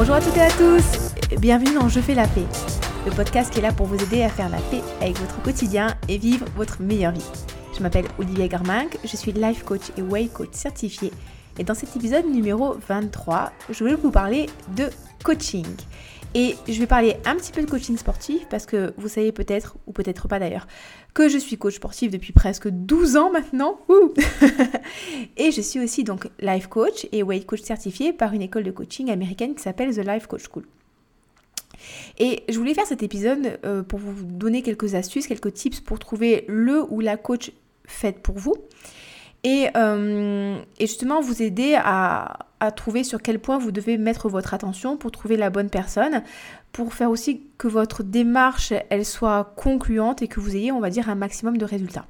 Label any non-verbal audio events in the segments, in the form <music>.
Bonjour à toutes et à tous, bienvenue dans Je fais la paix, le podcast qui est là pour vous aider à faire la paix avec votre quotidien et vivre votre meilleure vie. Je m'appelle Olivier Garminck, je suis life coach et way coach certifié et dans cet épisode numéro 23, je voulais vous parler de coaching. Et je vais parler un petit peu de coaching sportif parce que vous savez peut-être, ou peut-être pas d'ailleurs, que je suis coach sportif depuis presque 12 ans maintenant. <laughs> et je suis aussi donc life coach et weight coach certifié par une école de coaching américaine qui s'appelle The Life Coach School. Et je voulais faire cet épisode euh, pour vous donner quelques astuces, quelques tips pour trouver le ou la coach faite pour vous. Euh, et, justement vous aider à, trouver sur quel point vous devez mettre votre attention pour trouver la bonne personne, pour faire aussi que votre démarche elle soit concluante et que vous ayez on va dire un maximum de résultats.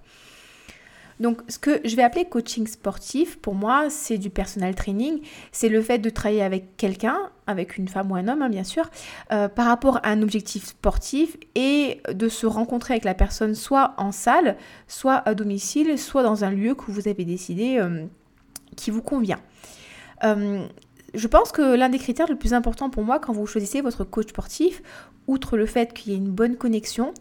Donc, ce que je vais appeler coaching sportif, pour moi, c'est du personal training. C'est le fait de travailler avec quelqu'un, avec une femme ou un homme, hein, bien sûr, euh, par rapport à un objectif sportif et de se rencontrer avec la personne soit en salle, soit à domicile, soit dans un lieu que vous avez décidé euh, qui vous convient. Euh, je pense que l'un des critères le plus important pour moi quand vous choisissez votre coach sportif, outre le fait qu'il y ait une bonne connexion,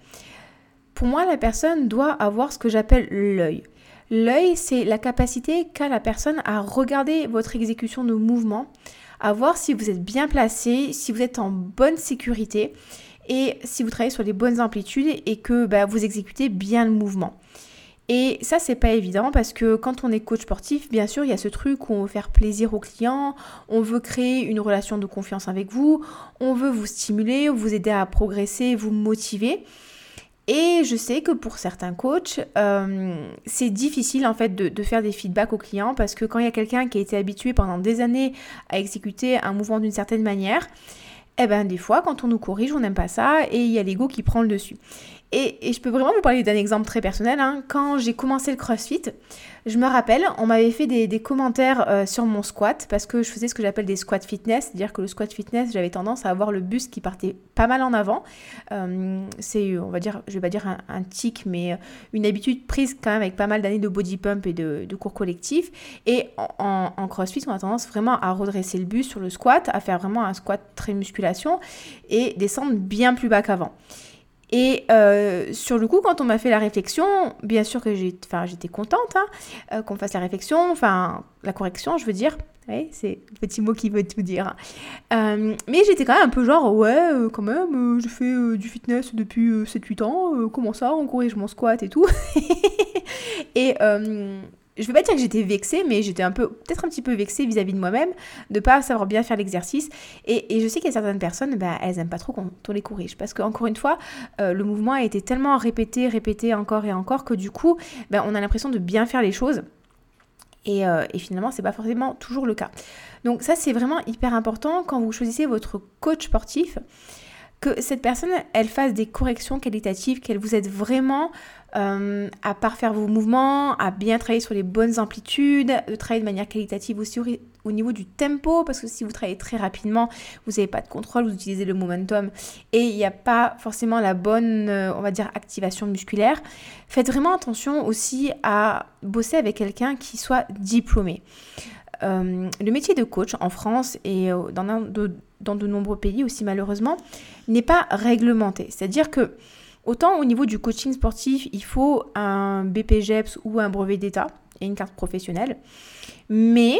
pour moi, la personne doit avoir ce que j'appelle l'œil. L'œil, c'est la capacité qu'a la personne à regarder votre exécution de mouvement, à voir si vous êtes bien placé, si vous êtes en bonne sécurité et si vous travaillez sur les bonnes amplitudes et que bah, vous exécutez bien le mouvement. Et ça, c'est pas évident parce que quand on est coach sportif, bien sûr, il y a ce truc où on veut faire plaisir aux clients, on veut créer une relation de confiance avec vous, on veut vous stimuler, vous aider à progresser, vous motiver. Et je sais que pour certains coachs, euh, c'est difficile en fait de, faire des feedbacks aux clients parce que quand il y a quelqu'un qui a été habitué pendant des années à exécuter un mouvement d'une certaine manière, eh ben des fois quand on nous corrige, on n'aime pas ça et il y a l'ego qui prend le dessus. Et, je peux vraiment vous parler d'un exemple très personnel. Hein. Quand j'ai commencé le CrossFit, je me rappelle, on m'avait fait des, commentaires euh, sur mon squat parce que je faisais ce que j'appelle des squats fitness, c'est-à-dire que le squat fitness, j'avais tendance à avoir le buste qui partait pas mal en avant. Euh, c'est, on va dire, je vais pas dire un, tic, mais euh, une habitude prise quand même avec pas mal d'années de body pump et de, cours collectifs. Et en, en, CrossFit, on a tendance vraiment à redresser le buste sur le squat, à faire vraiment un squat très musculation et descendre bien plus bas qu'avant. Et euh, sur le coup, quand on m'a fait la réflexion, bien sûr que j'étais contente hein, euh, qu'on fasse la réflexion, enfin la correction, je veux dire. Oui, c'est le petit mot qui veut tout dire. Euh, mais j'étais quand même un peu genre, ouais, quand même, je fais du fitness depuis 7-8 ans, comment ça, on corrige mon squat et tout. <laughs> et je vais pas dire que j'étais vexée, mais j'étais un peu, peut-être un petit peu vexée vis-à-vis de moi-même, de pas savoir bien faire l'exercice. Et, je sais qu'il y a certaines personnes, ben, elles aiment pas trop qu'on les corrige. Parce qu'encore une fois, euh, le mouvement a été tellement répété, répété encore et encore, que du coup, ben, on a l'impression de bien faire les choses. Et, euh, et finalement, c'est pas forcément toujours le cas. Donc ça, c'est vraiment hyper important quand vous choisissez votre coach sportif que cette personne, elle fasse des corrections qualitatives, qu'elle vous aide vraiment euh, à parfaire vos mouvements, à bien travailler sur les bonnes amplitudes, de travailler de manière qualitative aussi au, niveau du tempo, parce que si vous travaillez très rapidement, vous n'avez pas de contrôle, vous utilisez le momentum et il n'y a pas forcément la bonne, euh, on va dire, activation musculaire. Faites vraiment attention aussi à bosser avec quelqu'un qui soit diplômé. Euh, le métier de coach en France et dans de nombreux pays aussi malheureusement n'est pas réglementé. C'est-à-dire que autant au niveau du coaching sportif, il faut un BPGEPS ou un brevet d'État et une carte professionnelle. Mais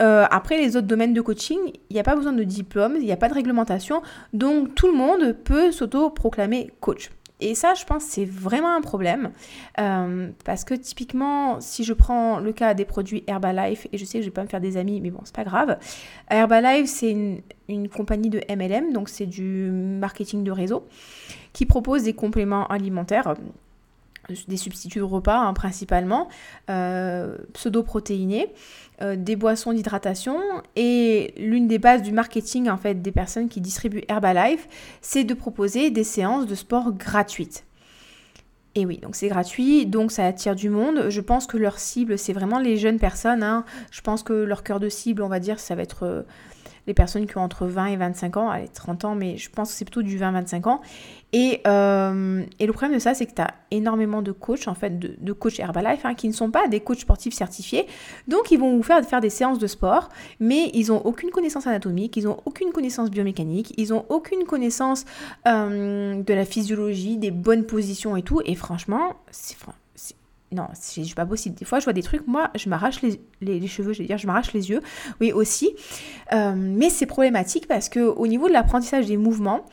euh, après les autres domaines de coaching, il n'y a pas besoin de diplôme, il n'y a pas de réglementation, donc tout le monde peut s'auto-proclamer coach. Et ça, je pense, c'est vraiment un problème. Euh, parce que typiquement, si je prends le cas des produits Herbalife, et je sais que je vais pas me faire des amis, mais bon, c'est pas grave. Herbalife, c'est une, compagnie de MLM, donc c'est du marketing de réseau, qui propose des compléments alimentaires des substituts de repas hein, principalement, euh, pseudo-protéinés, euh, des boissons d'hydratation et l'une des bases du marketing en fait des personnes qui distribuent Herbalife, c'est de proposer des séances de sport gratuites. Et oui, donc c'est gratuit, donc ça attire du monde. Je pense que leur cible, c'est vraiment les jeunes personnes. Hein. Je pense que leur cœur de cible, on va dire, ça va être euh, les personnes qui ont entre 20 et 25 ans, allez 30 ans, mais je pense que c'est plutôt du 20-25 ans. Et, euh, et, le problème de ça, c'est que tu as énormément de coachs, en fait, de, coachs Herbalife, hein, qui ne sont pas des coachs sportifs certifiés. Donc, ils vont vous faire faire des séances de sport, mais ils n'ont aucune connaissance anatomique, ils n'ont aucune connaissance biomécanique, ils n'ont aucune connaissance euh, de la physiologie, des bonnes positions et tout. Et franchement, c'est non, c'est pas possible. Des fois, je vois des trucs, moi, je m'arrache les, cheveux, je veux dire, je m'arrache les yeux, oui, aussi. Euh, mais c'est problématique parce que au niveau de l'apprentissage des mouvements,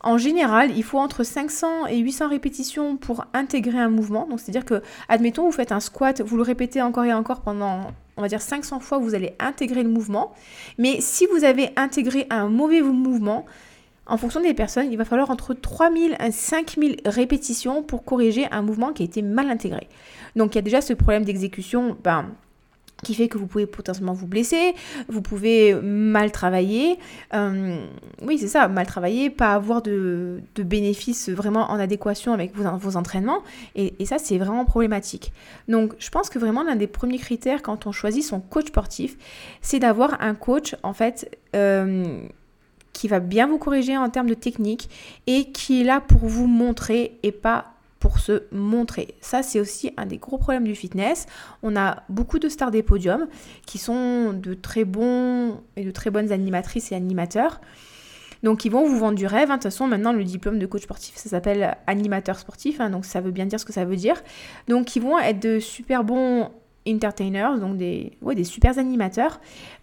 en général, il faut entre 500 et 800 répétitions pour intégrer un mouvement. Donc, c'est-à-dire que, admettons, vous faites un squat, vous le répétez encore et encore pendant, on va dire, 500 fois, vous allez intégrer le mouvement. Mais si vous avez intégré un mauvais mouvement, en fonction des personnes, il va falloir entre 3000 et 5000 répétitions pour corriger un mouvement qui a été mal intégré. Donc, il y a déjà ce problème d'exécution. Ben, qui fait que vous pouvez potentiellement vous blesser, vous pouvez mal travailler. Euh, oui, c'est ça, mal travailler, pas avoir de, bénéfices vraiment en adéquation avec vos, entraînements. Et, ça, c'est vraiment problématique. Donc, je pense que vraiment l'un des premiers critères quand on choisit son coach sportif, c'est d'avoir un coach, en fait, euh, qui va bien vous corriger en termes de technique et qui est là pour vous montrer et pas pour se montrer. Ça, c'est aussi un des gros problèmes du fitness. On a beaucoup de stars des podiums qui sont de très bons et de très bonnes animatrices et animateurs. Donc, ils vont vous vendre du rêve. Hein. De toute façon, maintenant, le diplôme de coach sportif, ça s'appelle animateur sportif. Hein. donc, ça veut bien dire ce que ça veut dire. Donc, ils vont être de super bons entertainers, donc des, ouais, des super animateurs,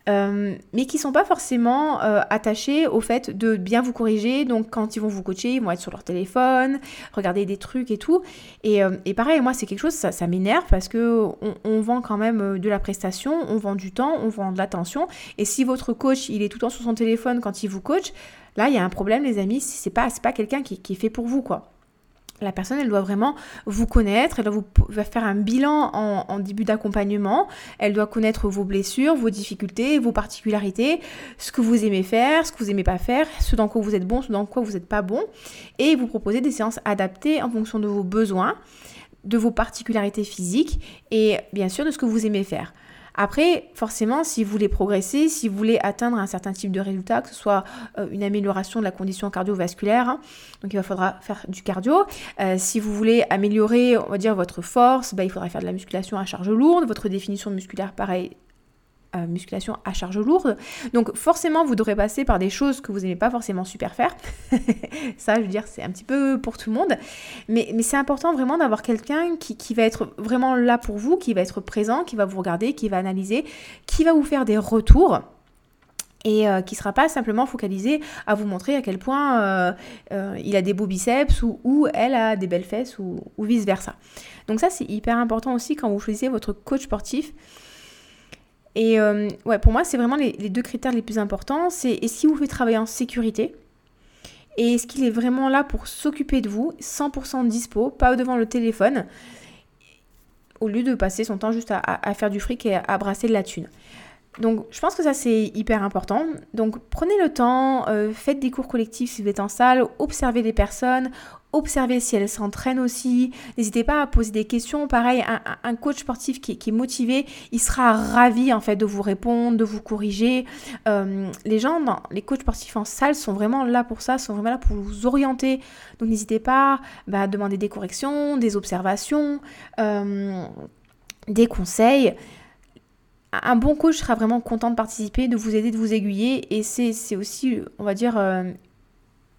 euh, mais qui sont pas forcément euh, attachés au fait de bien vous corriger. Donc quand ils vont vous coacher, ils vont être sur leur téléphone, regarder des trucs et tout. Et, euh, et pareil, moi c'est quelque chose, ça, m'énerve parce que on, vend quand même de la prestation, on vend du temps, on vend de l'attention. Et si votre coach il est tout le temps sur son téléphone quand il vous coach, là il y a un problème les amis, c'est pas, pas quelqu'un qui est fait pour vous quoi. La personne, elle doit vraiment vous connaître, elle doit vous faire un bilan en, début d'accompagnement, elle doit connaître vos blessures, vos difficultés, vos particularités, ce que vous aimez faire, ce que vous aimez pas faire, ce dans quoi vous êtes bon, ce dans quoi vous n'êtes pas bon, et vous proposer des séances adaptées en fonction de vos besoins, de vos particularités physiques et bien sûr de ce que vous aimez faire. Après, forcément, si vous voulez progresser, si vous voulez atteindre un certain type de résultat, que ce soit euh, une amélioration de la condition cardiovasculaire, hein, donc il faudra faire du cardio. Euh, si vous voulez améliorer, on va dire, votre force, bah, il faudra faire de la musculation à charge lourde. Votre définition musculaire, pareil, musculation à charge lourde. Donc forcément, vous devrez passer par des choses que vous n'aimez pas forcément super faire. <laughs> ça, je veux dire, c'est un petit peu pour tout le monde. Mais, mais c'est important vraiment d'avoir quelqu'un qui, va être vraiment là pour vous, qui va être présent, qui va vous regarder, qui va analyser, qui va vous faire des retours et euh, qui ne sera pas simplement focalisé à vous montrer à quel point euh, euh, il a des beaux biceps ou, ou, elle a des belles fesses ou, ou vice-versa. Donc ça, c'est hyper important aussi quand vous choisissez votre coach sportif. Et euh, ouais, pour moi, c'est vraiment les, deux critères les plus importants. C'est est-ce vous fait travailler en sécurité? Et est-ce qu'il est vraiment là pour s'occuper de vous, 100% dispo, pas devant le téléphone, au lieu de passer son temps juste à, faire du fric et à, brasser de la thune? Donc je pense que ça c'est hyper important. Donc prenez le temps, euh, faites des cours collectifs si vous êtes en salle, observez les personnes, observez si elles s'entraînent aussi. N'hésitez pas à poser des questions. Pareil, un, coach sportif qui, est motivé, il sera ravi en fait de vous répondre, de vous corriger. Euh, les gens, les coachs sportifs en salle sont vraiment là pour ça, sont vraiment là pour vous orienter. Donc n'hésitez pas bah, à demander des corrections, des observations, euh, des conseils un bon coach sera vraiment content de participer, de vous aider, de vous aiguiller. Et c'est aussi, on va dire, euh,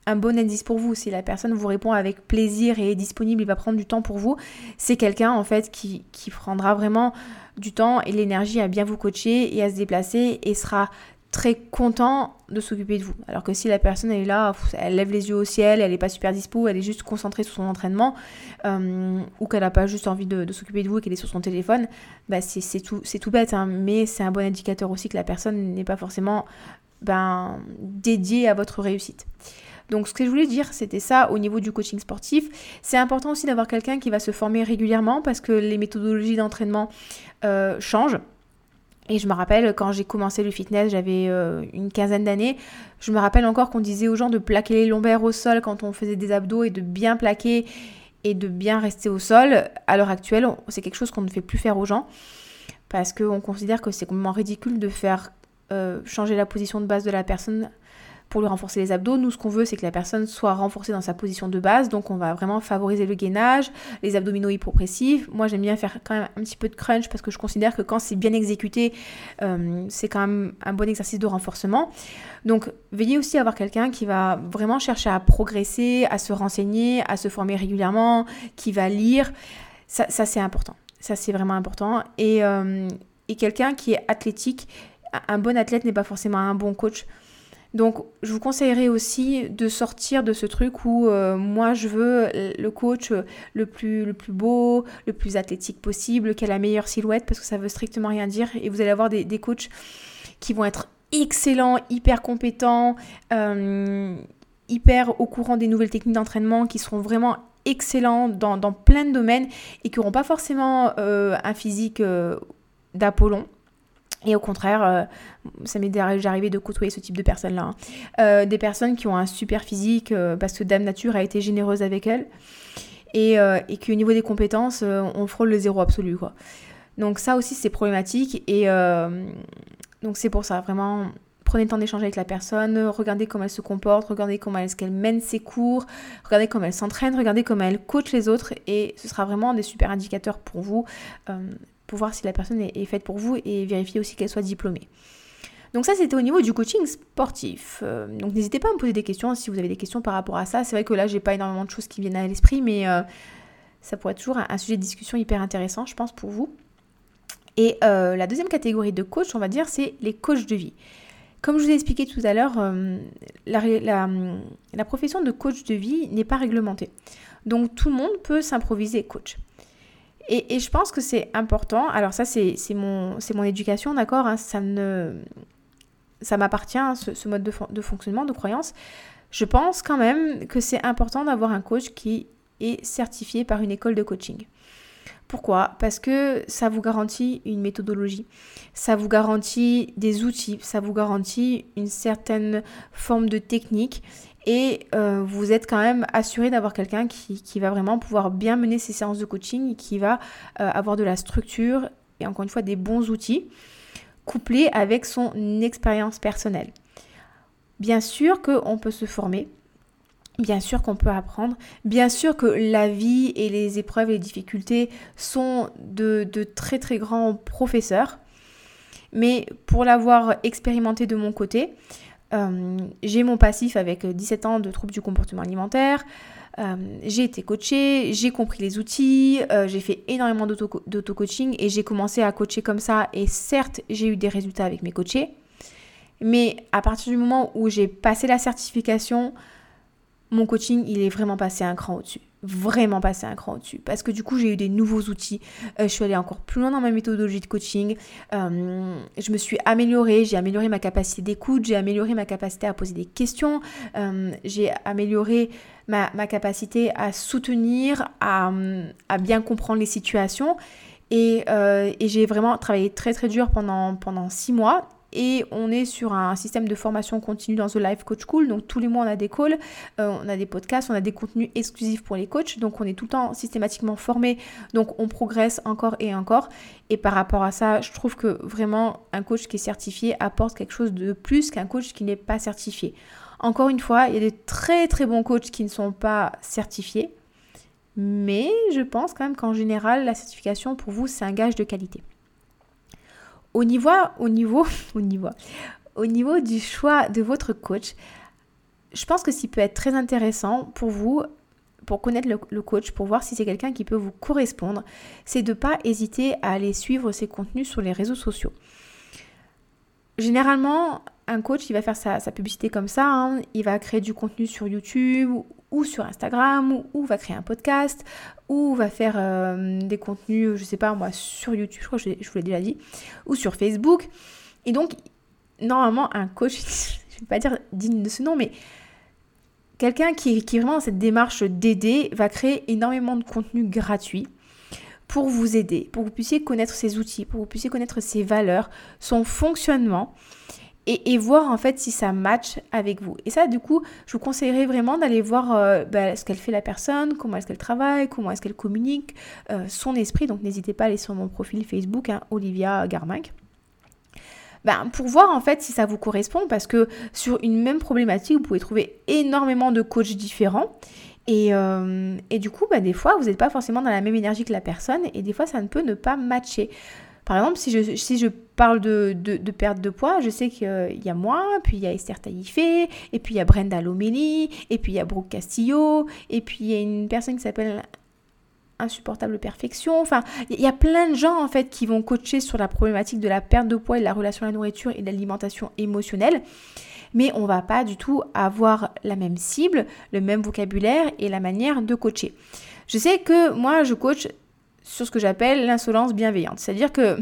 un bon indice pour vous. Si la personne vous répond avec plaisir et est disponible, il va prendre du temps pour vous, c'est quelqu'un en fait qui, prendra vraiment du temps et l'énergie à bien vous coacher et à se déplacer et sera très content de s'occuper de vous. Alors que si la personne est là, elle lève les yeux au ciel, elle n'est pas super dispo, elle est juste concentrée sur son entraînement, euh, ou qu'elle n'a pas juste envie de, s'occuper de vous et qu'elle est sur son téléphone, bah c'est tout, tout bête, hein. mais c'est un bon indicateur aussi que la personne n'est pas forcément ben, dédiée à votre réussite. Donc ce que je voulais dire, c'était ça au niveau du coaching sportif. C'est important aussi d'avoir quelqu'un qui va se former régulièrement parce que les méthodologies d'entraînement euh, changent. Et je me rappelle quand j'ai commencé le fitness, j'avais euh, une quinzaine d'années. Je me rappelle encore qu'on disait aux gens de plaquer les lombaires au sol quand on faisait des abdos et de bien plaquer et de bien rester au sol. À l'heure actuelle, c'est quelque chose qu'on ne fait plus faire aux gens parce qu'on considère que c'est complètement ridicule de faire changer la position de base de la personne pour lui renforcer les abdos. Nous, ce qu'on veut, c'est que la personne soit renforcée dans sa position de base. Donc, on va vraiment favoriser le gainage, les abdominaux hypopressifs. Moi, j'aime bien faire quand même un petit peu de crunch parce que je considère que quand c'est bien exécuté, euh, c'est quand même un bon exercice de renforcement. Donc, veillez aussi à avoir quelqu'un qui va vraiment chercher à progresser, à se renseigner, à se former régulièrement, qui va lire. Ça, c'est important. Ça, c'est vraiment important. Euh, et quelqu'un qui est athlétique, un bon athlète n'est pas forcément un bon coach. Donc, je vous conseillerais aussi de sortir de ce truc où euh, moi je veux le coach le plus, beau, le plus athlétique possible, qui a la meilleure silhouette, parce que ça veut strictement rien dire. Et vous allez avoir des, coachs qui vont être excellents, hyper compétents, euh, hyper au courant des nouvelles techniques d'entraînement, qui seront vraiment excellents dans, plein de domaines et qui n'auront pas forcément euh, un physique d'Apollon. Et au contraire, euh, ça m'est arrivé de côtoyer ce type de personnes-là. Hein. Euh, des personnes qui ont un super physique euh, parce que Dame Nature a été généreuse avec elles. Et, et qu'au niveau des compétences, on frôle le zéro absolu. Quoi. Donc ça aussi, c'est problématique. Et donc c'est pour ça, vraiment, prenez le temps d'échanger avec la personne, regardez comment elle se comporte, regardez comment est-ce qu'elle mène ses cours, regardez comment elle s'entraîne, regardez comment elle coach les autres. Et ce sera vraiment des super indicateurs pour vous pour voir si la personne est, faite pour vous et vérifier aussi qu'elle soit diplômée. Donc ça, c'était au niveau du coaching sportif. Euh, donc n'hésitez pas à me poser des questions si vous avez des questions par rapport à ça. C'est vrai que là, j'ai pas énormément de choses qui viennent à l'esprit, mais euh, ça pourrait être toujours un, sujet de discussion hyper intéressant, je pense, pour vous. Et euh, la deuxième catégorie de coach, on va dire, c'est les coachs de vie. Comme je vous ai expliqué tout à l'heure, la, la profession de coach de vie n'est pas réglementée. Donc tout le monde peut s'improviser coach. Et, je pense que c'est important. Alors ça, c'est mon, éducation, d'accord hein, Ça m'appartient, hein, ce, mode de, de, fonctionnement, de croyance. Je pense quand même que c'est important d'avoir un coach qui est certifié par une école de coaching. Pourquoi? Parce que ça vous garantit une méthodologie, ça vous garantit des outils, ça vous garantit une certaine forme de technique et euh, vous êtes quand même assuré d'avoir quelqu'un qui, va vraiment pouvoir bien mener ses séances de coaching qui va euh, avoir de la structure et encore une fois des bons outils couplés avec son expérience personnelle. Bien sûr qu'on peut se former, bien sûr qu'on peut apprendre, bien sûr que la vie et les épreuves et les difficultés sont de, de très très grands professeurs, mais pour l'avoir expérimenté de mon côté, euh, j'ai mon passif avec 17 ans de troubles du comportement alimentaire. Euh, j'ai été coachée, j'ai compris les outils, euh, j'ai fait énormément d'auto-coaching et j'ai commencé à coacher comme ça. Et certes, j'ai eu des résultats avec mes coachés. Mais à partir du moment où j'ai passé la certification, mon coaching, il est vraiment passé un cran au-dessus vraiment passer un cran au-dessus. Parce que du coup, j'ai eu des nouveaux outils. Euh, je suis allée encore plus loin dans ma méthodologie de coaching. Euh, je me suis améliorée. J'ai amélioré ma capacité d'écoute. J'ai amélioré ma capacité à poser des questions. Euh, j'ai amélioré ma, capacité à soutenir, à, bien comprendre les situations. Et, et j'ai vraiment travaillé très très dur pendant, pendant six mois et on est sur un système de formation continue dans The Life Coach School. Donc tous les mois on a des calls, euh, on a des podcasts, on a des contenus exclusifs pour les coachs. Donc on est tout le temps systématiquement formé. Donc on progresse encore et encore. Et par rapport à ça, je trouve que vraiment un coach qui est certifié apporte quelque chose de plus qu'un coach qui n'est pas certifié. Encore une fois, il y a des très très bons coachs qui ne sont pas certifiés. Mais je pense quand même qu'en général, la certification pour vous, c'est un gage de qualité. Au niveau, au <laughs> au niveau, au niveau du choix de votre coach, je pense que ce peut être très intéressant pour vous, pour connaître le, coach, pour voir si c'est quelqu'un qui peut vous correspondre, c'est de ne pas hésiter à aller suivre ses contenus sur les réseaux sociaux. Généralement, un coach, il va faire sa, publicité comme ça, hein. il va créer du contenu sur YouTube ou sur Instagram, ou, va créer un podcast, ou va faire euh, des contenus, je sais pas moi, sur YouTube, je crois que je, vous l'ai déjà dit, ou sur Facebook. Et donc, normalement, un coach, <laughs> je vais pas dire digne de ce nom, mais quelqu'un qui, qui est vraiment dans cette démarche d'aider va créer énormément de contenu gratuit pour vous aider, pour que vous puissiez connaître ses outils, pour que vous puissiez connaître ses valeurs, son fonctionnement et, voir en fait si ça match avec vous. Et ça, du coup, je vous conseillerais vraiment d'aller voir euh, bah, ce qu'elle fait la personne, comment est-ce qu'elle travaille, comment est-ce qu'elle communique, euh, son esprit. Donc n'hésitez pas à aller sur mon profil Facebook, hein, Olivia Garminck. ben, pour voir en fait si ça vous correspond parce que sur une même problématique, vous pouvez trouver énormément de coachs différents. Et, euh, du coup, ben, des fois, vous n'êtes pas forcément dans la même énergie que la personne et des fois, ça ne peut ne pas matcher. Par exemple, si je, parle de, de, perte de poids, je sais qu'il y a moi, puis il y a Esther Taïfé, et puis il y a Brenda Lomeli, et puis il y a Brooke Castillo, et puis il y a une personne qui s'appelle insupportable perfection. Enfin, il y a plein de gens en fait qui vont coacher sur la problématique de la perte de poids et de la relation à la nourriture et de l'alimentation émotionnelle. Mais on va pas du tout avoir la même cible, le même vocabulaire et la manière de coacher. Je sais que moi je coach sur ce que j'appelle l'insolence bienveillante. C'est-à-dire que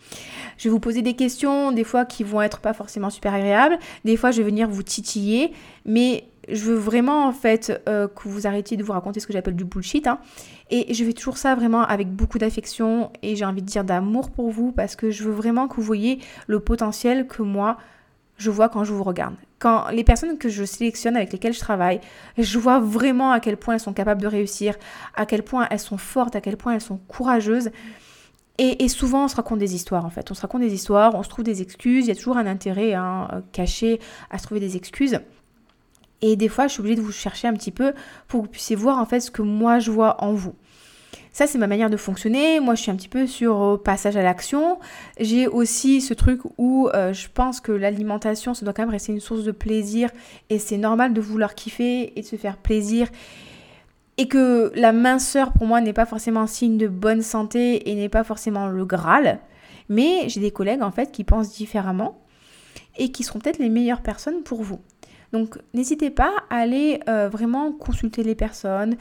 <laughs> je vais vous poser des questions, des fois qui vont être pas forcément super agréables, des fois je vais venir vous titiller, mais je veux vraiment en fait euh, que vous arrêtiez de vous raconter ce que j'appelle du bullshit. Hein. Et je fais toujours ça vraiment avec beaucoup d'affection et j'ai envie de dire d'amour pour vous parce que je veux vraiment que vous voyez le potentiel que moi je vois quand je vous regarde. Quand les personnes que je sélectionne avec lesquelles je travaille, je vois vraiment à quel point elles sont capables de réussir, à quel point elles sont fortes, à quel point elles sont courageuses. Et, souvent, on se raconte des histoires, en fait. On se raconte des histoires, on se trouve des excuses. Il y a toujours un intérêt hein, caché à se trouver des excuses. Et des fois, je suis obligée de vous chercher un petit peu pour que vous puissiez voir, en fait, ce que moi, je vois en vous. Ça, c'est ma manière de fonctionner. Moi, je suis un petit peu sur euh, passage à l'action. J'ai aussi ce truc où euh, je pense que l'alimentation, ça doit quand même rester une source de plaisir. Et c'est normal de vouloir kiffer et de se faire plaisir et que la minceur pour moi n'est pas forcément un signe de bonne santé et n'est pas forcément le Graal. Mais j'ai des collègues en fait qui pensent différemment et qui seront peut-être les meilleures personnes pour vous. Donc n'hésitez pas à aller euh, vraiment consulter les personnes,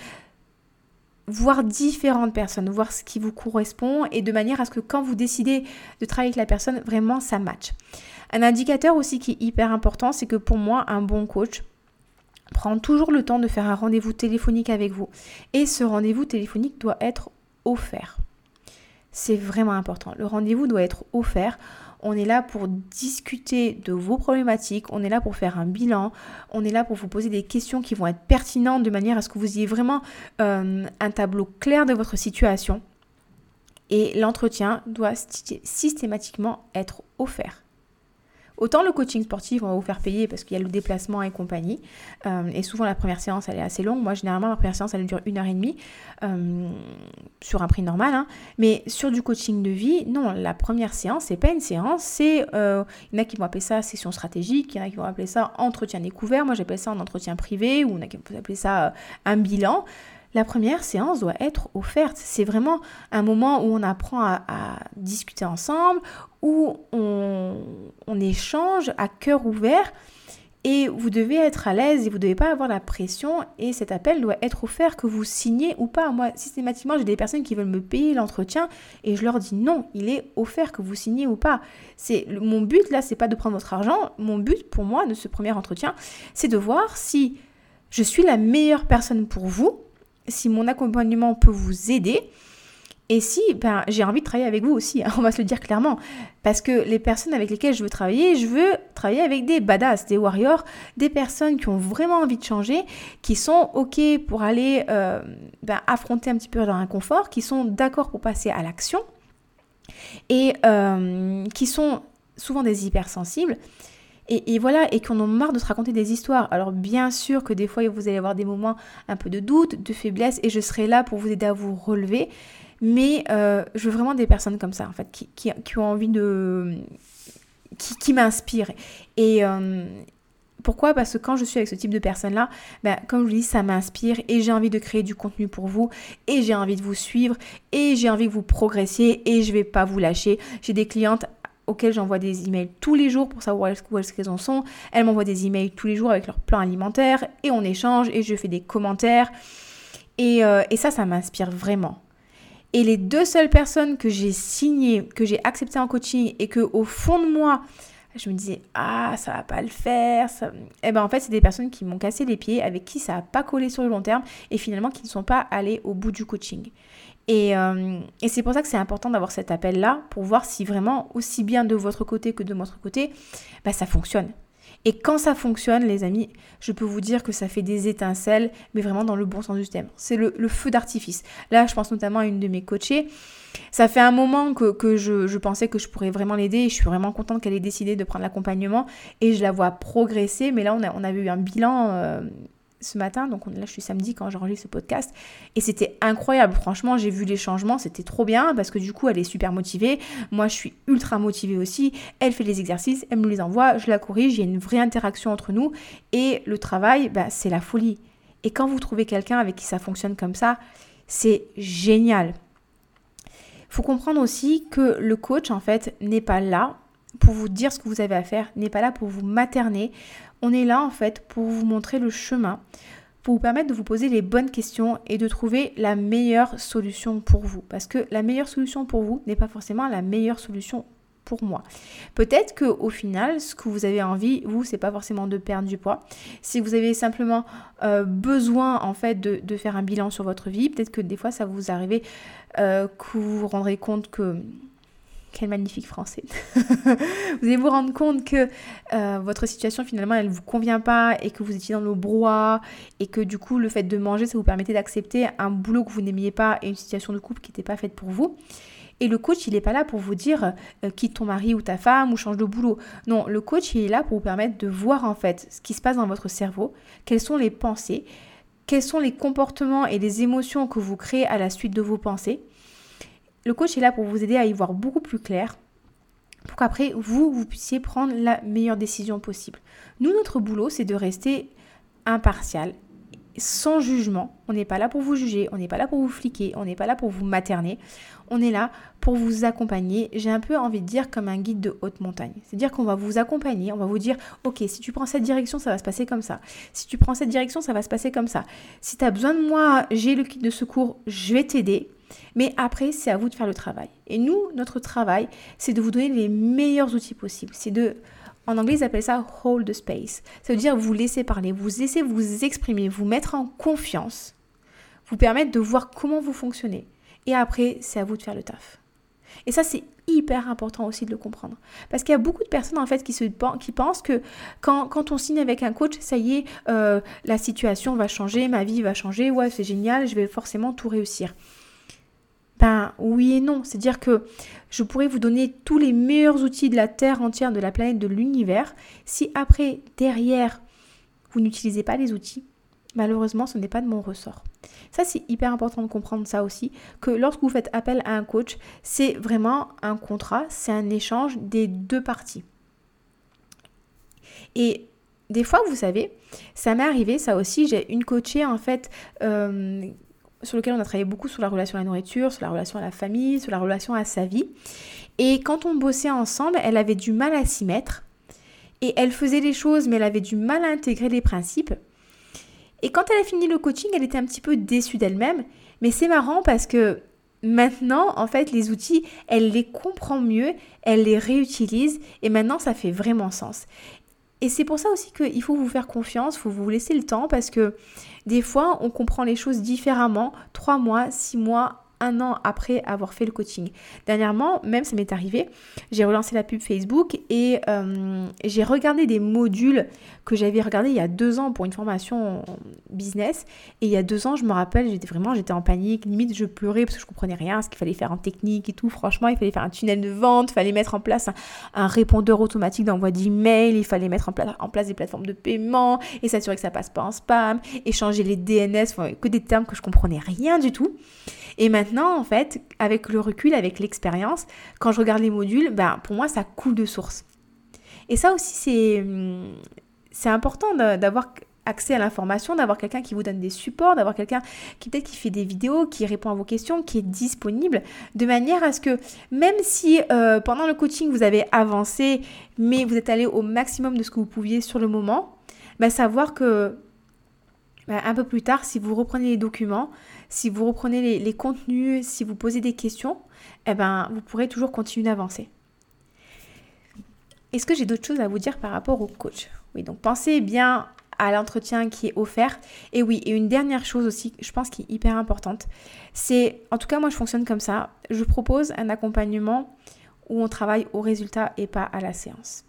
voir différentes personnes, voir ce qui vous correspond et de manière à ce que quand vous décidez de travailler avec la personne, vraiment ça match. Un indicateur aussi qui est hyper important, c'est que pour moi, un bon coach, prend toujours le temps de faire un rendez-vous téléphonique avec vous. Et ce rendez-vous téléphonique doit être offert. C'est vraiment important. Le rendez-vous doit être offert. On est là pour discuter de vos problématiques, on est là pour faire un bilan, on est là pour vous poser des questions qui vont être pertinentes de manière à ce que vous ayez vraiment euh, un tableau clair de votre situation. Et l'entretien doit systématiquement être offert. Autant le coaching sportif, on va vous faire payer parce qu'il y a le déplacement et compagnie. Euh, et souvent, la première séance, elle est assez longue. Moi, généralement, ma première séance, elle dure une heure et demie euh, sur un prix normal. Hein. Mais sur du coaching de vie, non, la première séance, c'est pas une séance. C'est, euh, il y en a qui vont appeler ça session stratégique, il y en a qui vont appeler ça entretien découvert. Moi, j'appelle ça un entretien privé ou il y a qui vont appeler ça un bilan la première séance doit être offerte. C'est vraiment un moment où on apprend à, discuter ensemble, où on, échange à cœur ouvert. Et vous devez être à l'aise et vous ne devez pas avoir la pression. Et cet appel doit être offert, que vous signez ou pas. Moi, systématiquement, j'ai des personnes qui veulent me payer l'entretien et je leur dis non, il est offert que vous signez ou pas. C'est mon but là, c'est pas de prendre votre argent. Mon but pour moi de ce premier entretien, c'est de voir si je suis la meilleure personne pour vous si mon accompagnement peut vous aider. Et si ben, j'ai envie de travailler avec vous aussi, hein, <laughs> on va se le dire clairement. Parce que les personnes avec lesquelles je veux travailler, je veux travailler avec des badass, des warriors, des personnes qui ont vraiment envie de changer, qui sont OK pour aller euh, ben, affronter un petit peu leur inconfort, qui sont d'accord pour passer à l'action et euh, qui sont souvent des hypersensibles et, voilà, et qu'on a marre de se raconter des histoires. Alors bien sûr que des fois, vous allez avoir des moments un peu de doute, de faiblesse, et je serai là pour vous aider à vous relever. Mais euh, je veux vraiment des personnes comme ça, en fait, qui, qui, ont envie de... qui, qui m'inspirent. Et, euh, pourquoi? Parce que quand je suis avec ce type de personnes-là, ben, comme je vous dis, ça m'inspire et j'ai envie de créer du contenu pour vous et j'ai envie de vous suivre et j'ai envie que vous progressiez et je vais pas vous lâcher. J'ai des clientes auxquelles j'envoie des emails tous les jours pour savoir où est-ce qu'elles en sont. Elles m'envoient des emails tous les jours avec leur plan alimentaire et on échange et je fais des commentaires. Et, euh, et ça, ça m'inspire vraiment. Et les deux seules personnes que j'ai signées, que j'ai acceptées en coaching et que au fond de moi, je me disais ah ça va pas le faire ça... eh ben en fait c'est des personnes qui m'ont cassé les pieds avec qui ça a pas collé sur le long terme et finalement qui ne sont pas allées au bout du coaching euh, et, c'est pour ça que c'est important d'avoir cet appel-là pour voir si vraiment, aussi bien de votre côté que de notre côté, bah, ça fonctionne. Et quand ça fonctionne, les amis, je peux vous dire que ça fait des étincelles, mais vraiment dans le bon sens du thème. C'est le, feu d'artifice. Là, je pense notamment à une de mes coachées. Ça fait un moment que, je, pensais que je pourrais vraiment l'aider et je suis vraiment contente qu'elle ait décidé de prendre l'accompagnement et je la vois progresser. Mais là, on avait eu un bilan euh, ce matin, donc là je suis samedi quand j'enregistre ce podcast, et c'était incroyable, franchement j'ai vu les changements, c'était trop bien, parce que du coup elle est super motivée, moi je suis ultra motivée aussi, elle fait les exercices, elle me les envoie, je la corrige, il y a une vraie interaction entre nous, et le travail, bah, c'est la folie. Et quand vous trouvez quelqu'un avec qui ça fonctionne comme ça, c'est génial. Faut comprendre aussi que le coach en fait n'est pas là pour vous dire ce que vous avez à faire, n'est pas là pour vous materner. On est là en fait pour vous montrer le chemin, pour vous permettre de vous poser les bonnes questions et de trouver la meilleure solution pour vous. Parce que la meilleure solution pour vous n'est pas forcément la meilleure solution pour moi. Peut-être que au final, ce que vous avez envie, vous, c'est pas forcément de perdre du poids. Si vous avez simplement euh, besoin en fait de, faire un bilan sur votre vie, peut-être que des fois ça vous arrive euh, que vous vous rendrez compte que quel magnifique français. <laughs> vous allez vous rendre compte que euh, votre situation finalement elle ne vous convient pas et que vous étiez dans le brouhaha et que du coup le fait de manger ça vous permettait d'accepter un boulot que vous n'aimiez pas et une situation de couple qui n'était pas faite pour vous. Et le coach, il n'est pas là pour vous dire euh, quitte ton mari ou ta femme ou change de boulot. Non, le coach, il est là pour vous permettre de voir en fait ce qui se passe dans votre cerveau, quelles sont les pensées, quels sont les comportements et les émotions que vous créez à la suite de vos pensées le coach est là pour vous aider à y voir beaucoup plus clair pour qu'après vous, vous puissiez prendre la meilleure décision possible. Nous, notre boulot, c'est de rester impartial, sans jugement. On n'est pas là pour vous juger, on n'est pas là pour vous fliquer, on n'est pas là pour vous materner. On est là pour vous accompagner. J'ai un peu envie de dire comme un guide de haute montagne. C'est-à-dire qu'on va vous accompagner, on va vous dire, ok, si tu prends cette direction, ça va se passer comme ça. Si tu prends cette direction, ça va se passer comme ça. Si tu as besoin de moi, j'ai le kit de secours, je vais t'aider. Mais après, c'est à vous de faire le travail. Et nous, notre travail, c'est de vous donner les meilleurs outils possibles. C'est de, en anglais, ils appellent ça hold the space. Ça veut dire vous laisser parler, vous laisser vous exprimer, vous mettre en confiance, vous permettre de voir comment vous fonctionnez. Et après, c'est à vous de faire le taf. Et ça, c'est hyper important aussi de le comprendre. Parce qu'il y a beaucoup de personnes en fait qui, se, qui pensent que quand, quand on signe avec un coach, ça y est, euh, la situation va changer, ma vie va changer, ouais, c'est génial, je vais forcément tout réussir. Ben oui et non. C'est-à-dire que je pourrais vous donner tous les meilleurs outils de la Terre entière, de la planète, de l'univers. Si après, derrière, vous n'utilisez pas les outils, malheureusement, ce n'est pas de mon ressort. Ça, c'est hyper important de comprendre ça aussi, que lorsque vous faites appel à un coach, c'est vraiment un contrat, c'est un échange des deux parties. Et des fois, vous savez, ça m'est arrivé, ça aussi, j'ai une coachée en fait euh, sur lequel on a travaillé beaucoup sur la relation à la nourriture, sur la relation à la famille, sur la relation à sa vie. Et quand on bossait ensemble, elle avait du mal à s'y mettre. Et elle faisait les choses, mais elle avait du mal à intégrer les principes. Et quand elle a fini le coaching, elle était un petit peu déçue d'elle-même. Mais c'est marrant parce que maintenant, en fait, les outils, elle les comprend mieux, elle les réutilise et maintenant, ça fait vraiment sens. Et c'est pour ça aussi qu'il faut vous faire confiance, il faut vous laisser le temps parce que des fois, on comprend les choses différemment, trois mois, six mois, un an après avoir fait le coaching. Dernièrement, même ça m'est arrivé, j'ai relancé la pub Facebook et euh, j'ai regardé des modules que j'avais regardés il y a deux ans pour une formation business. Et il y a deux ans, je me rappelle, j'étais vraiment, j'étais en panique, limite je pleurais parce que je comprenais rien, ce qu'il fallait faire en technique et tout. Franchement, il fallait faire un tunnel de vente, il fallait mettre en place un, répondeur automatique d'envoi d'email, il fallait mettre en, en, place des plateformes de paiement et s'assurer que ça passe pas en spam, échanger les DNS, que des termes que je comprenais rien du tout. Et maintenant, en fait, avec le recul, avec l'expérience, quand je regarde les modules, ben, pour moi, ça coule de source. Et ça aussi, c'est, c'est important d'avoir accès à l'information, d'avoir quelqu'un qui vous donne des supports, d'avoir quelqu'un qui peut-être qui fait des vidéos, qui répond à vos questions, qui est disponible, de manière à ce que même si euh, pendant le coaching vous avez avancé, mais vous êtes allé au maximum de ce que vous pouviez sur le moment, ben, savoir que ben, un peu plus tard, si vous reprenez les documents, si vous reprenez les, contenus, si vous posez des questions, eh ben, vous pourrez toujours continuer d'avancer. Est-ce que j'ai d'autres choses à vous dire par rapport au coach? Oui, donc pensez bien à l'entretien qui est offert. Et oui, et une dernière chose aussi, je pense qui est hyper importante, c'est, en tout cas moi je fonctionne comme ça, je propose un accompagnement où on travaille au résultat et pas à la séance.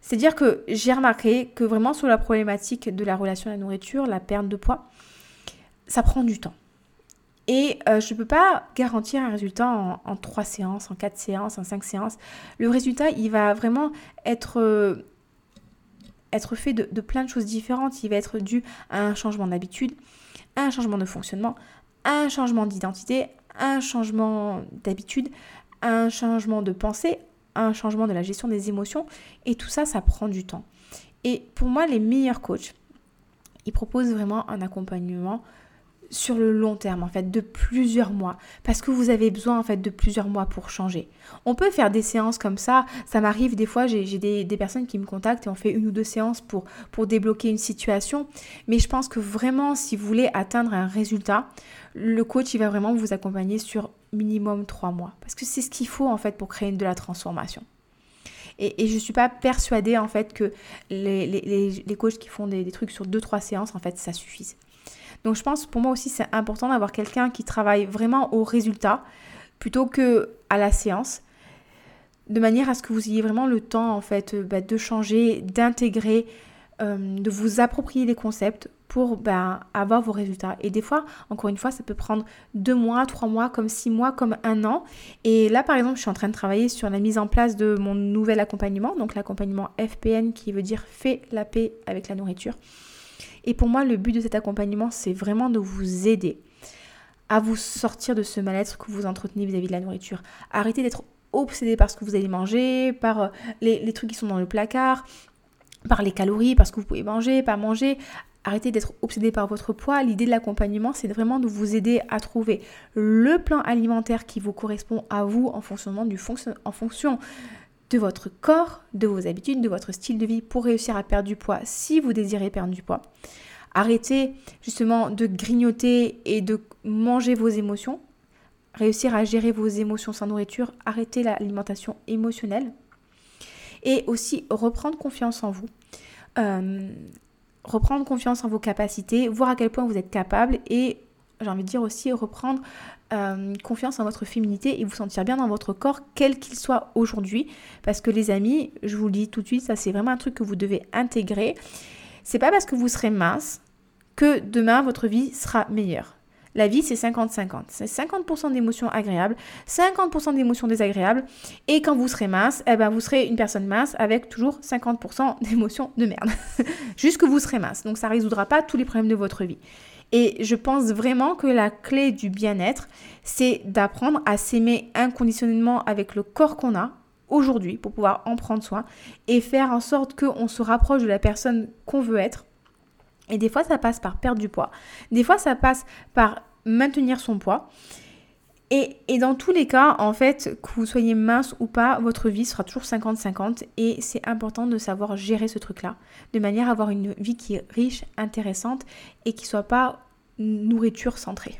C'est-à-dire que j'ai remarqué que vraiment sur la problématique de la relation à la nourriture, la perte de poids, ça prend du temps. Et euh, je ne peux pas garantir un résultat en, en 3 séances, en 4 séances, en 5 séances. Le résultat, il va vraiment être, euh, être fait de, plein de choses différentes. Il va être dû à un changement d'habitude, à un changement de fonctionnement, un changement d'identité, un changement d'habitude, un changement de pensée, un changement de la gestion des émotions. Et tout ça, ça prend du temps. Et pour moi, les meilleurs coachs, ils proposent vraiment un accompagnement sur le long terme en fait de plusieurs mois parce que vous avez besoin en fait de plusieurs mois pour changer. On peut faire des séances comme ça, ça m'arrive des fois j'ai des, des, personnes qui me contactent et on fait une ou deux séances pour, pour débloquer une situation mais je pense que vraiment si vous voulez atteindre un résultat, le coach il va vraiment vous accompagner sur minimum trois mois parce que c'est ce qu'il faut en fait pour créer de la transformation. Et, et je ne suis pas persuadée en fait que les, les, les coachs qui font des, des trucs sur deux trois séances en fait ça suffise. Donc je pense pour moi aussi c'est important d'avoir quelqu'un qui travaille vraiment au résultat plutôt que à la séance de manière à ce que vous ayez vraiment le temps en fait euh, bah, de changer, d'intégrer, euh, de vous approprier les concepts pour bah, avoir vos résultats. Et des fois, encore une fois, ça peut prendre deux mois, trois mois, comme six mois, comme un an. Et là, par exemple, je suis en train de travailler sur la mise en place de mon nouvel accompagnement, donc l'accompagnement FPN qui veut dire fait la paix avec la nourriture. Et pour moi, le but de cet accompagnement, c'est vraiment de vous aider à vous sortir de ce mal-être que vous entretenez vis-à-vis de la nourriture. Arrêtez d'être obsédé par ce que vous allez manger, par euh, les, trucs qui sont dans le placard, par les calories, par ce que vous pouvez manger, pas manger. Arrêtez d'être obsédé par votre poids. L'idée de l'accompagnement, c'est vraiment de vous aider à trouver le plan alimentaire qui vous correspond à vous en fonction du fonction, en fonction de votre corps, de vos habitudes, de votre style de vie pour réussir à perdre du poids si vous désirez perdre du poids. Arrêtez justement de grignoter et de manger vos émotions. Réussir à gérer vos émotions sans nourriture. Arrêtez l'alimentation émotionnelle. Et aussi reprendre confiance en vous. Euh, reprendre confiance en vos capacités, voir à quel point vous êtes capable et j'ai envie de dire aussi reprendre euh, confiance en votre féminité et vous sentir bien dans votre corps, quel qu'il soit aujourd'hui. Parce que les amis, je vous le dis tout de suite, ça c'est vraiment un truc que vous devez intégrer. C'est pas parce que vous serez mince que demain votre vie sera meilleure. La vie, c'est 50-50. C'est 50%, d'émotions agréables, 50% d'émotions désagréables. Et quand vous serez mince, eh ben, vous serez une personne mince avec toujours 50% d'émotions de merde. <laughs> Juste que vous serez mince. Donc ça ne résoudra pas tous les problèmes de votre vie. Et je pense vraiment que la clé du bien-être, c'est d'apprendre à s'aimer inconditionnellement avec le corps qu'on a aujourd'hui pour pouvoir en prendre soin et faire en sorte qu'on se rapproche de la personne qu'on veut être. Et des fois, ça passe par perdre du poids. Des fois, ça passe par maintenir son poids. Et, dans tous les cas, en fait, que vous soyez mince ou pas, votre vie sera toujours 50-50 et c'est important de savoir gérer ce truc-là, de manière à avoir une vie qui est riche, intéressante et qui soit pas nourriture centrée.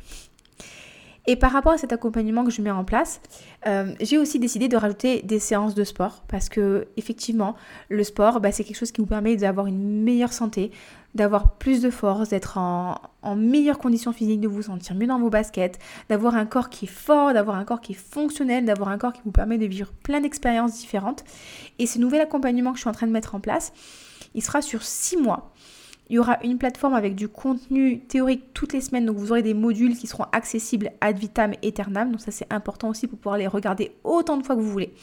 Et par rapport à cet accompagnement que je mets en place, euh, j'ai aussi décidé de rajouter des séances de sport parce que effectivement, le sport, bah, c'est quelque chose qui vous permet d'avoir une meilleure santé, d'avoir plus de force, d'être en, en meilleure condition physique, de vous sentir mieux dans vos baskets, d'avoir un corps qui est fort, d'avoir un corps qui est fonctionnel, d'avoir un corps qui vous permet de vivre plein d'expériences différentes. Et ce nouvel accompagnement que je suis en train de mettre en place, il sera sur six mois. Il y aura une plateforme avec du contenu théorique toutes les semaines, donc vous aurez des modules qui seront accessibles ad vitam aeternam, donc ça c'est important aussi pour pouvoir les regarder autant de fois que vous voulez.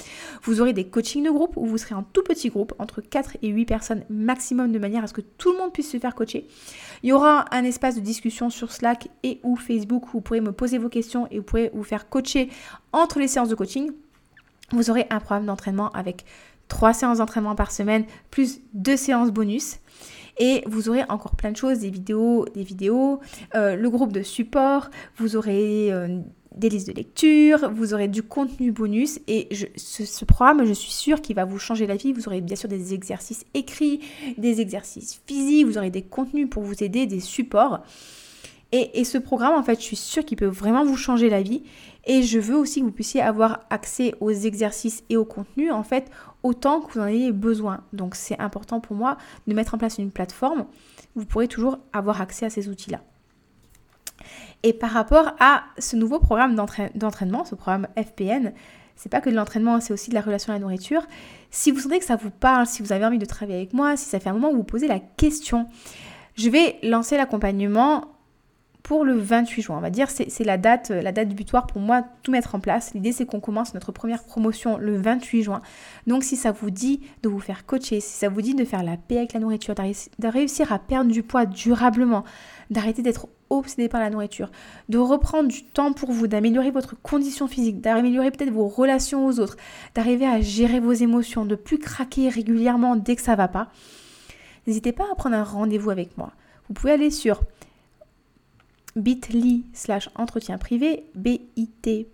Vous aurez des coachings de groupe où vous serez en tout petit groupe, entre 4 et 8 personnes maximum, de manière à ce que tout le monde puisse se faire coacher. Il y aura un espace de discussion sur Slack et ou Facebook où vous pourrez me poser vos questions et vous pourrez vous faire coacher entre les séances de coaching. Vous aurez un programme d'entraînement avec 3 séances d'entraînement par semaine, plus 2 séances bonus. Et vous aurez encore plein de choses, des vidéos, des vidéos, euh, le groupe de support, vous aurez euh, des listes de lecture, vous aurez du contenu bonus et ce, programme, je suis sûre qu'il va vous changer la vie. Vous aurez bien sûr des exercices écrits, des exercices physiques, vous aurez des contenus pour vous aider, des supports. Et, ce programme, en fait, je suis sûre qu'il peut vraiment vous changer la vie. Et je veux aussi que vous puissiez avoir accès aux exercices et au contenu, en fait, autant que vous en ayez besoin. Donc c'est important pour moi de mettre en place une plateforme. Vous pourrez toujours avoir accès à ces outils-là. Et par rapport à ce nouveau programme d'entraînement, ce programme FPN, c'est pas que de l'entraînement, c'est aussi de la relation à la nourriture. Si vous sentez que ça vous parle, si vous avez envie de travailler avec moi, si ça fait un moment où vous posez la question, je vais lancer l'accompagnement pour le 28 juin. On va dire c'est la date, la date butoir pour moi, tout mettre en place. L'idée c'est qu'on commence notre première promotion le 28 juin. Donc si ça vous dit de vous faire coacher, si ça vous dit de faire la paix avec la nourriture, de réussir à perdre du poids durablement, d'arrêter d'être obsédé par la nourriture, de reprendre du temps pour vous, d'améliorer votre condition physique, d'améliorer peut-être vos relations aux autres, d'arriver à gérer vos émotions, de plus craquer régulièrement dès que ça va pas, n'hésitez pas à prendre un rendez-vous avec moi. Vous pouvez aller sur bit.ly slash entretien privé, bit.ly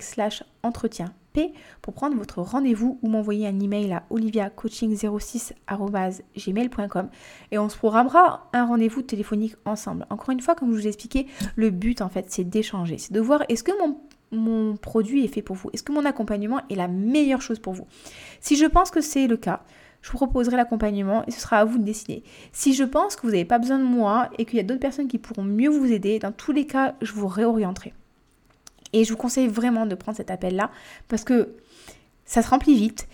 slash entretien P pour prendre votre rendez-vous ou m'envoyer un email à oliviacoaching06.gmail.com et on se programmera un rendez-vous téléphonique ensemble. Encore une fois, comme je vous expliqué, le but en fait c'est d'échanger, c'est de voir est-ce que mon, mon produit est fait pour vous, est-ce que mon accompagnement est la meilleure chose pour vous? Si je pense que c'est le cas, je vous proposerai l'accompagnement et ce sera à vous de décider. Si je pense que vous n'avez pas besoin de moi et qu'il y a d'autres personnes qui pourront mieux vous aider, dans tous les cas, je vous réorienterai. Et je vous conseille vraiment de prendre cet appel-là parce que ça se remplit vite.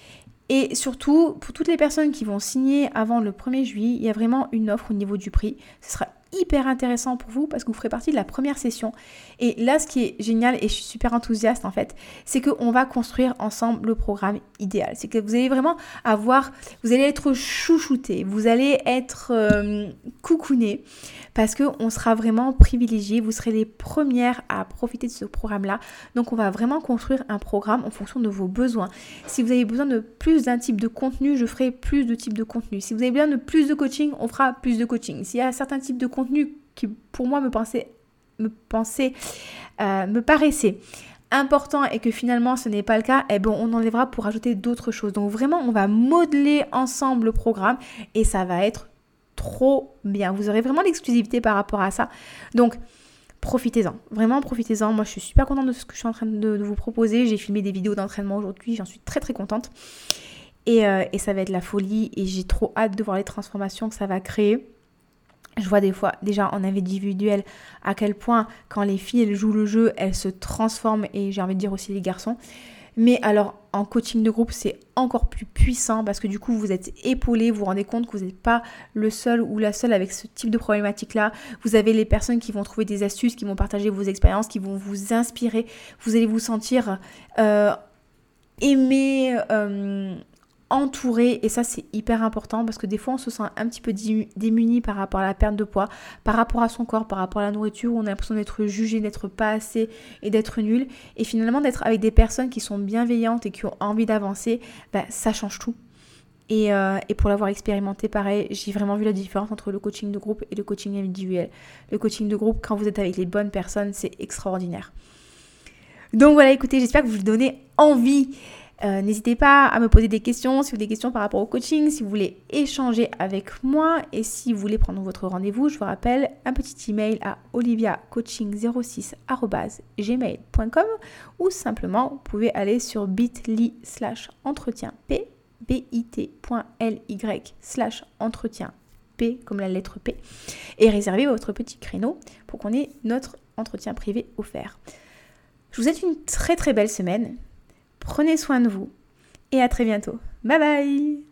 Et surtout, pour toutes les personnes qui vont signer avant le 1er juillet, il y a vraiment une offre au niveau du prix. Ce sera hyper intéressant pour vous parce que vous ferez partie de la première session. Et là, ce qui est génial, et je suis super enthousiaste en fait, c'est qu'on va construire ensemble le programme idéal. C'est que vous allez vraiment avoir, vous allez être chouchouté, vous allez être euh, coucouné parce qu'on sera vraiment privilégié, vous serez les premières à profiter de ce programme-là. Donc on va vraiment construire un programme en fonction de vos besoins. Si vous avez besoin de plus d'un type de contenu, je ferai plus de types de contenu. Si vous avez besoin de plus de coaching, on fera plus de coaching. S'il y a certains types de contenu qui pour moi me pensait me pensait euh, me paraissait important et que finalement ce n'est pas le cas, eh bon, on enlèvera pour ajouter d'autres choses. Donc vraiment, on va modeler ensemble le programme et ça va être trop bien. Vous aurez vraiment l'exclusivité par rapport à ça. Donc, profitez-en. Vraiment, profitez-en. Moi, je suis super contente de ce que je suis en train de, vous proposer. J'ai filmé des vidéos d'entraînement aujourd'hui. J'en suis très, très contente. Euh, et, ça va être la folie. Et j'ai trop hâte de voir les transformations que ça va créer. Je vois des fois déjà en individuel à quel point quand les filles jouent le jeu, elles se transforment et j'ai envie de dire aussi les garçons. Mais alors en coaching de groupe, c'est encore plus puissant parce que du coup, vous êtes épaulé, vous vous rendez compte que vous n'êtes pas le seul ou la seule avec ce type de problématique-là. Vous avez les personnes qui vont trouver des astuces, qui vont partager vos expériences, qui vont vous inspirer. Vous allez vous sentir euh, aimé, euh, entouré et ça c'est hyper important parce que des fois on se sent un petit peu démuni par rapport à la perte de poids, par rapport à son corps, par rapport à la nourriture, où on a l'impression d'être jugé, d'être pas assez et d'être nul et finalement d'être avec des personnes qui sont bienveillantes et qui ont envie d'avancer, bah, ça change tout. Et, euh, et pour l'avoir expérimenté, pareil, j'ai vraiment vu la différence entre le coaching de groupe et le coaching individuel. Le coaching de groupe, quand vous êtes avec les bonnes personnes, c'est extraordinaire. Donc voilà, écoutez, j'espère que vous donnez envie euh, n'hésitez pas à me poser des questions, si vous avez des questions par rapport au coaching, si vous voulez échanger avec moi et si vous voulez prendre votre rendez-vous, je vous rappelle un petit email à oliviacoaching06@gmail.com ou simplement vous pouvez aller sur bit.ly slash entretien p bit.ly slash entretien p comme la lettre p et réserver votre petit créneau pour qu'on ait notre entretien privé offert. Je vous souhaite une très très belle semaine. Prenez soin de vous et à très bientôt. Bye bye